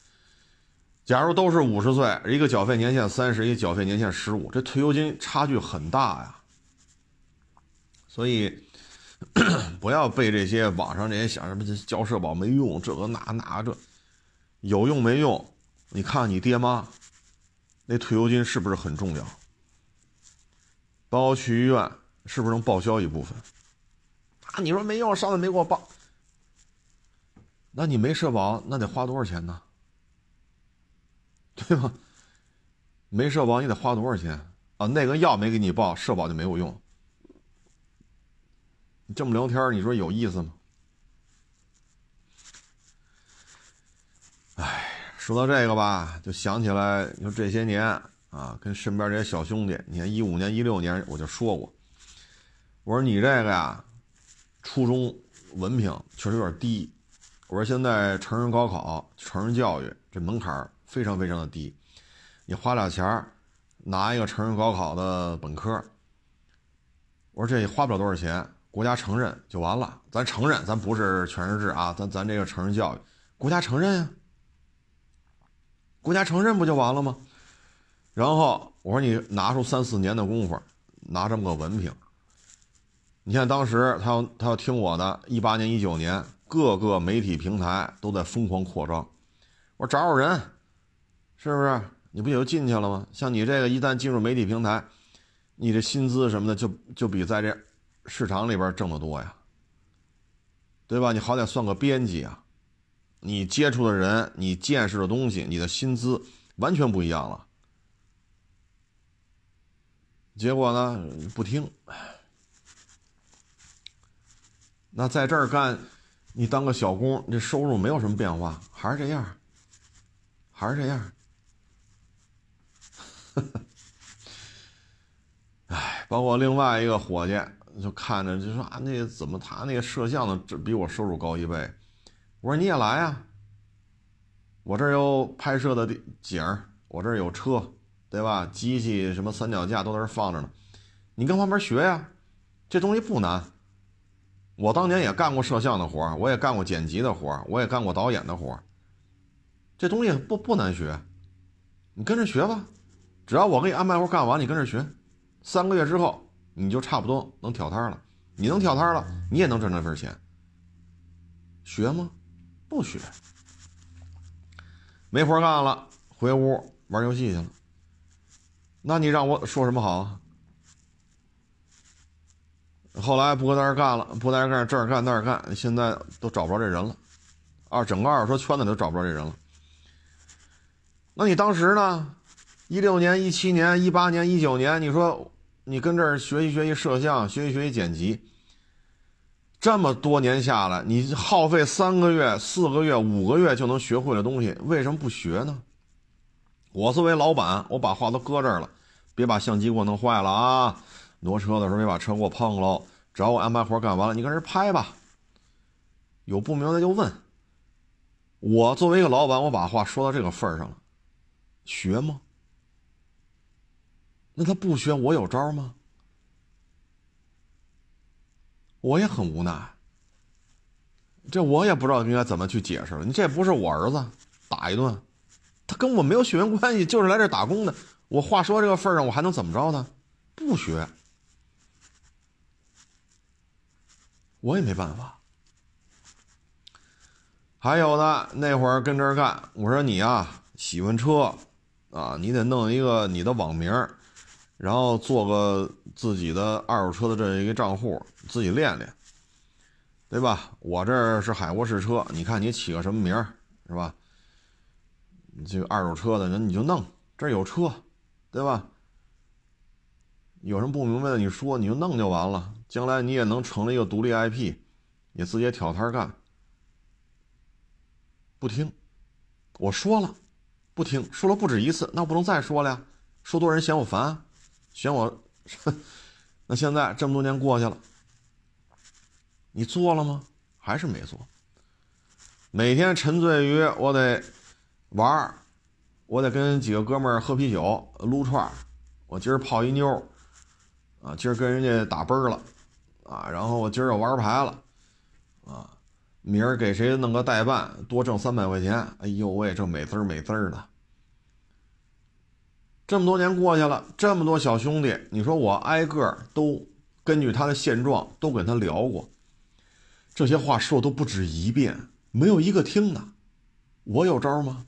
S1: 假如都是五十岁，一个缴费年限三十，一个缴费年限十五，这退休金差距很大呀。所以 不要被这些网上这些想什么交社保没用，这个那那这有用没用？你看你爹妈那退休金是不是很重要？包括去医院是不是能报销一部分？啊，你说没用，上次没给我报，那你没社保，那得花多少钱呢？对吧？没社保你得花多少钱啊？那个药没给你报，社保就没有用。你这么聊天，你说有意思吗？哎，说到这个吧，就想起来，你说这些年啊，跟身边这些小兄弟，你看一五年、一六年我就说过，我说你这个呀，初中文凭确实有点低。我说现在成人高考、成人教育这门槛非常非常的低，你花俩钱儿拿一个成人高考的本科，我说这也花不了多少钱，国家承认就完了。咱承认，咱不是全日制啊，咱咱这个成人教育，国家承认呀，国家承认不就完了吗？然后我说你拿出三四年的功夫，拿这么个文凭。你看当时他要他要听我的，一八年一九年，各个媒体平台都在疯狂扩张。我说找找人，是不是？你不也就进去了吗？像你这个一旦进入媒体平台，你这薪资什么的就就比在这市场里边挣得多呀，对吧？你好歹算个编辑啊，你接触的人，你见识的东西，你的薪资完全不一样了。结果呢，不听。那在这儿干，你当个小工，这收入没有什么变化，还是这样，还是这样。哎，包括另外一个伙计，就看着就说啊，那怎么他那个摄像的这比我收入高一倍？我说你也来啊，我这儿有拍摄的景儿我这儿有车，对吧？机器什么三脚架都在这放着呢，你跟旁边学呀，这东西不难。我当年也干过摄像的活我也干过剪辑的活我也干过导演的活这东西不不难学，你跟着学吧。只要我给你安排活干完，你跟着学，三个月之后你就差不多能挑摊了。你能挑摊了，你也能挣这份钱。学吗？不学。没活干了，回屋玩游戏去了。那你让我说什么好？后来不搁在这干了，不在这干，这儿干那儿干，现在都找不着这人了，啊，整个二手车圈子都找不着这人了。那你当时呢？一六年、一七年、一八年、一九年，你说你跟这儿学习学习摄像，学习学习剪辑，这么多年下来，你耗费三个月、四个月、五个月就能学会的东西，为什么不学呢？我作为老板，我把话都搁这儿了，别把相机给我弄坏了啊！挪车的时候别把车给我碰喽！只要我安排活干完了，你跟这拍吧。有不明白就问。我作为一个老板，我把话说到这个份儿上了，学吗？那他不学，我有招吗？我也很无奈。这我也不知道应该怎么去解释了。你这不是我儿子，打一顿，他跟我没有血缘关系，就是来这打工的。我话说这个份上，我还能怎么着呢？不学。我也没办法。还有呢那会儿跟这干，我说你啊喜欢车，啊你得弄一个你的网名，然后做个自己的二手车的这一个账户，自己练练，对吧？我这是海沃士车，你看你起个什么名儿是吧？这个二手车的人你就弄，这有车，对吧？有什么不明白的你说，你就弄就完了。将来你也能成立一个独立 IP，你自己挑摊干。不听，我说了，不听，说了不止一次，那不能再说了呀。说多人嫌我烦，嫌我。那现在这么多年过去了，你做了吗？还是没做？每天沉醉于我得玩儿我得跟几个哥们儿喝啤酒、撸串儿我今儿泡一妞啊，今儿跟人家打啵了。啊，然后我今儿又玩牌了，啊，明儿给谁弄个代办，多挣三百块钱。哎呦喂，这美滋儿美滋儿的。这么多年过去了，这么多小兄弟，你说我挨个都根据他的现状都跟他聊过，这些话说都不止一遍，没有一个听的。我有招吗？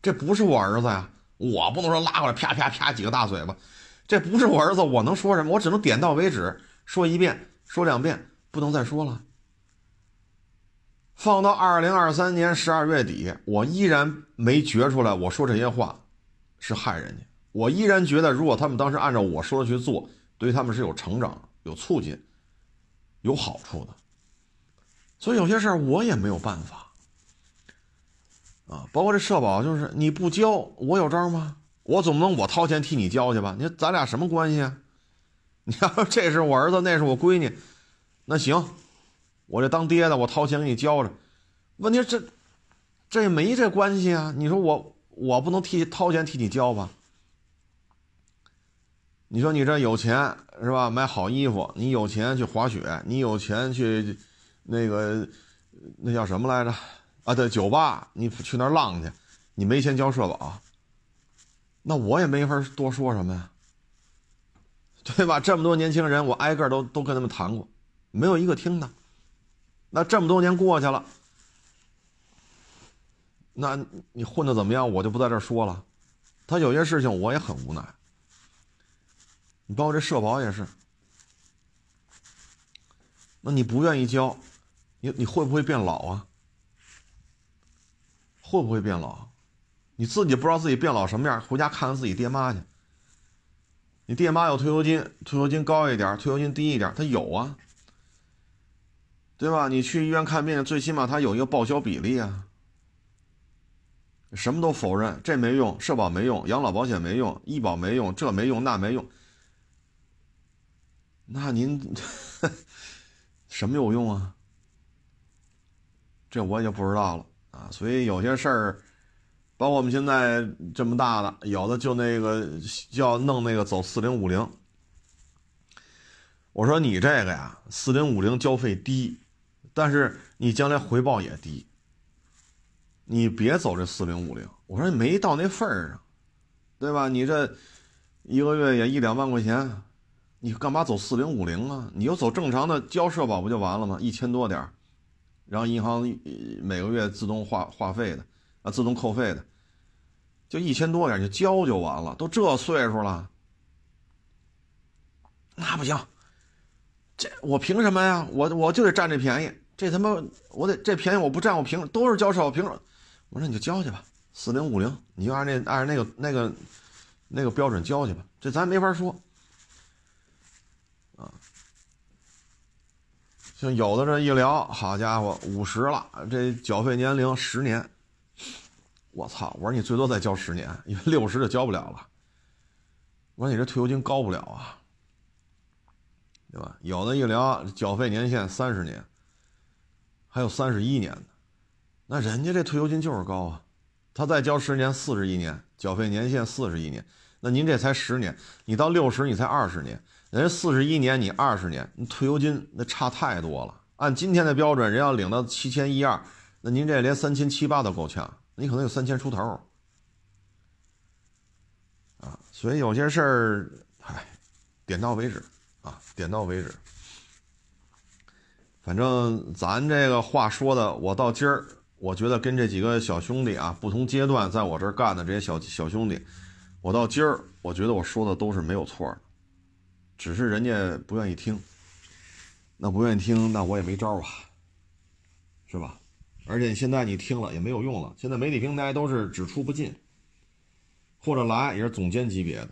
S1: 这不是我儿子呀，我不能说拉过来啪啪啪几个大嘴巴，这不是我儿子，我能说什么？我只能点到为止。说一遍，说两遍，不能再说了。放到二零二三年十二月底，我依然没觉出来，我说这些话是害人家。我依然觉得，如果他们当时按照我说的去做，对他们是有成长、有促进、有好处的。所以有些事儿我也没有办法啊。包括这社保，就是你不交，我有招吗？我总不能我掏钱替你交去吧？你说咱俩什么关系啊？你要这是我儿子，那是我闺女，那行，我这当爹的，我掏钱给你交着。问题这，这也没这关系啊。你说我我不能替掏钱替你交吧？你说你这有钱是吧？买好衣服，你有钱去滑雪，你有钱去那个那叫什么来着？啊，对，酒吧，你去那浪去，你没钱交社保，那我也没法多说什么呀，对吧？这么多年轻人，我挨个都都跟他们谈过，没有一个听的。那这么多年过去了，那你混的怎么样？我就不在这说了。他有些事情我也很无奈。你包括这社保也是，那你不愿意交，你你会不会变老啊？会不会变老？你自己不知道自己变老什么样，回家看看自己爹妈去。你爹妈有退休金，退休金高一点，退休金低一点，他有啊，对吧？你去医院看病，最起码他有一个报销比例啊。什么都否认，这没用，社保没用，养老保险没用，医保没用，这没用那没用。那您 什么有用啊？这我也就不知道了啊。所以有些事儿，包括我们现在这么大的，有的就那个要弄那个走四零五零。我说你这个呀，四零五零交费低，但是你将来回报也低。你别走这四零五零。我说没到那份儿上，对吧？你这一个月也一两万块钱。你干嘛走四零五零啊？你就走正常的交社保不就完了吗？一千多点儿然后银行每个月自动划话费的，啊，自动扣费的，就一千多点就交就完了。都这岁数了，那不行，这我凭什么呀？我我就得占这便宜，这他妈我得这便宜我不占我凭都是交社保凭什么？我说你就交去吧，四零五零，你就按那按那个那个那个标准交去吧，这咱没法说。啊，像有的这一聊，好家伙，五十了，这缴费年龄十年，我操！我说你最多再交十年，因为六十就交不了了。我说你这退休金高不了啊，对吧？有的一聊，缴费年限三十年，还有三十一年的，那人家这退休金就是高啊，他再交十年，四十一年，缴费年限四十一年，那您这才十年，你到六十你才二十年。人家四十一年，你二十年，你退休金那差太多了。按今天的标准，人要领到七千一二，那您这连三千七八都够呛，你可能有三千出头。啊，所以有些事儿，唉，点到为止啊，点到为止。反正咱这个话说的，我到今儿，我觉得跟这几个小兄弟啊，不同阶段在我这儿干的这些小小兄弟，我到今儿，我觉得我说的都是没有错的。只是人家不愿意听，那不愿意听，那我也没招啊，是吧？而且现在你听了也没有用了。现在媒体平台都是只出不进，或者来也是总监级别的，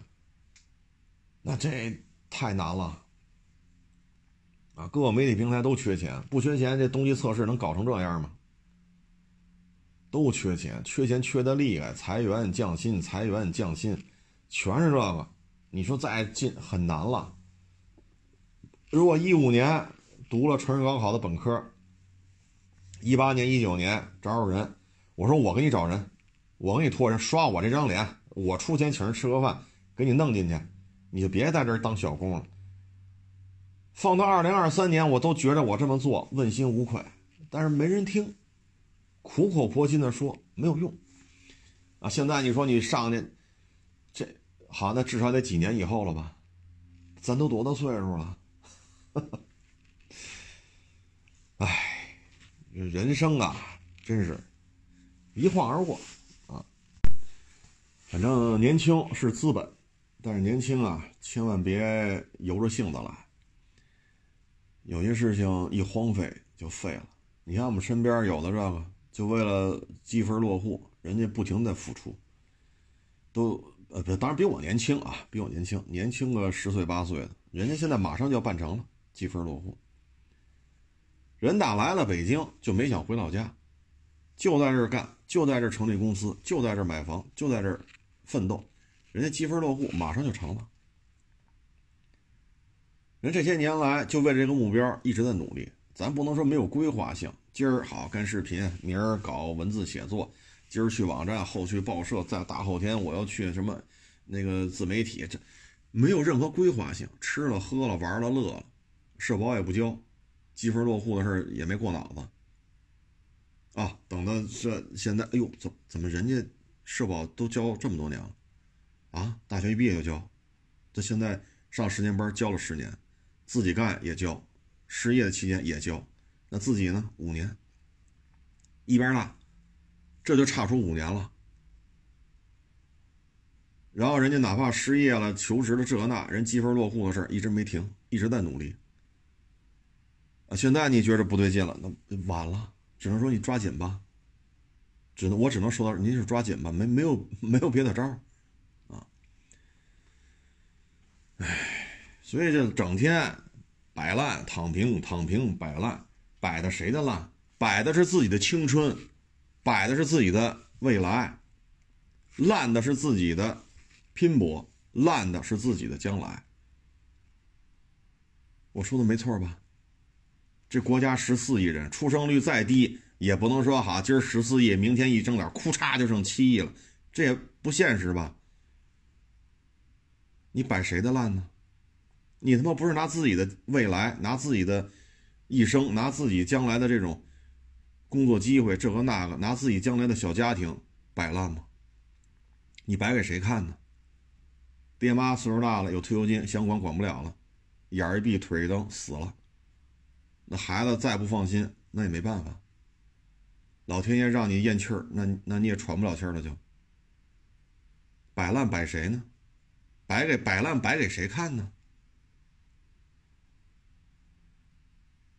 S1: 那这太难了啊！各个媒体平台都缺钱，不缺钱，这冬季测试能搞成这样吗？都缺钱，缺钱缺的厉害，裁员降薪，裁员降薪，全是这个。你说再进很难了。如果一五年读了成人高考的本科，一八年、一九年找找人，我说我给你找人，我给你托人刷我这张脸，我出钱请人吃个饭，给你弄进去，你就别在这儿当小工了。放到二零二三年，我都觉着我这么做问心无愧，但是没人听，苦口婆心的说没有用啊！现在你说你上去，这。好，那至少得几年以后了吧？咱都多大岁数了？哎，人生啊，真是一晃而过啊。反正年轻是资本，但是年轻啊，千万别由着性子来。有些事情一荒废就废了。你看我们身边有的这个，就为了积分落户，人家不停的付出，都。呃，当然比我年轻啊，比我年轻，年轻个十岁八岁的，人家现在马上就要办成了，积分落户。人大来了北京，就没想回老家，就在这干，就在这成立公司，就在这买房，就在这奋斗，人家积分落户马上就成了。人这些年来就为这个目标一直在努力，咱不能说没有规划性，今儿好干视频，明儿搞文字写作。今儿去网站，后去报社，再大后天我要去什么那个自媒体，这没有任何规划性，吃了喝了玩了乐了，社保也不交，积分落户的事也没过脑子。啊，等到这现在，哎呦，怎怎么人家社保都交这么多年了？啊，大学一毕业就交，这现在上十年班交了十年，自己干也交，失业的期间也交，那自己呢？五年，一边大，这就差出五年了。然后人家哪怕失业了、求职了这那，人积分落户的事一直没停，一直在努力。啊，现在你觉着不对劲了，那晚了，只能说你抓紧吧。只能我只能说到，您是抓紧吧，没没有没有别的招啊。唉，所以这整天摆烂、躺平、躺平、摆烂，摆的谁的烂？摆的是自己的青春，摆的是自己的未来，烂的是自己的。拼搏烂的是自己的将来，我说的没错吧？这国家十四亿人，出生率再低，也不能说哈，今儿十四亿，明天一睁眼，哭嚓就剩七亿了，这也不现实吧？你摆谁的烂呢？你他妈不是拿自己的未来，拿自己的一生，拿自己将来的这种工作机会，这个那个，拿自己将来的小家庭摆烂吗？你摆给谁看呢？爹妈岁数大了，有退休金，想管管不了了，眼一闭，腿一蹬，死了。那孩子再不放心，那也没办法。老天爷让你咽气儿，那那你也喘不了气儿了，就摆烂摆谁呢？摆给摆烂摆给谁看呢？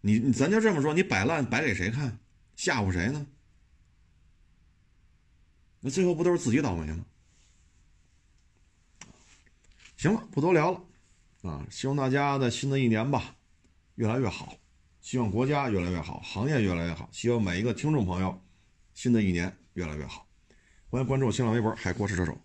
S1: 你咱就这么说，你摆烂摆给谁看？吓唬谁呢？那最后不都是自己倒霉吗？行了，不多聊了，啊，希望大家在新的一年吧，越来越好，希望国家越来越好，行业越来越好，希望每一个听众朋友，新的一年越来越好。欢迎关注新浪微博“海阔试车手”。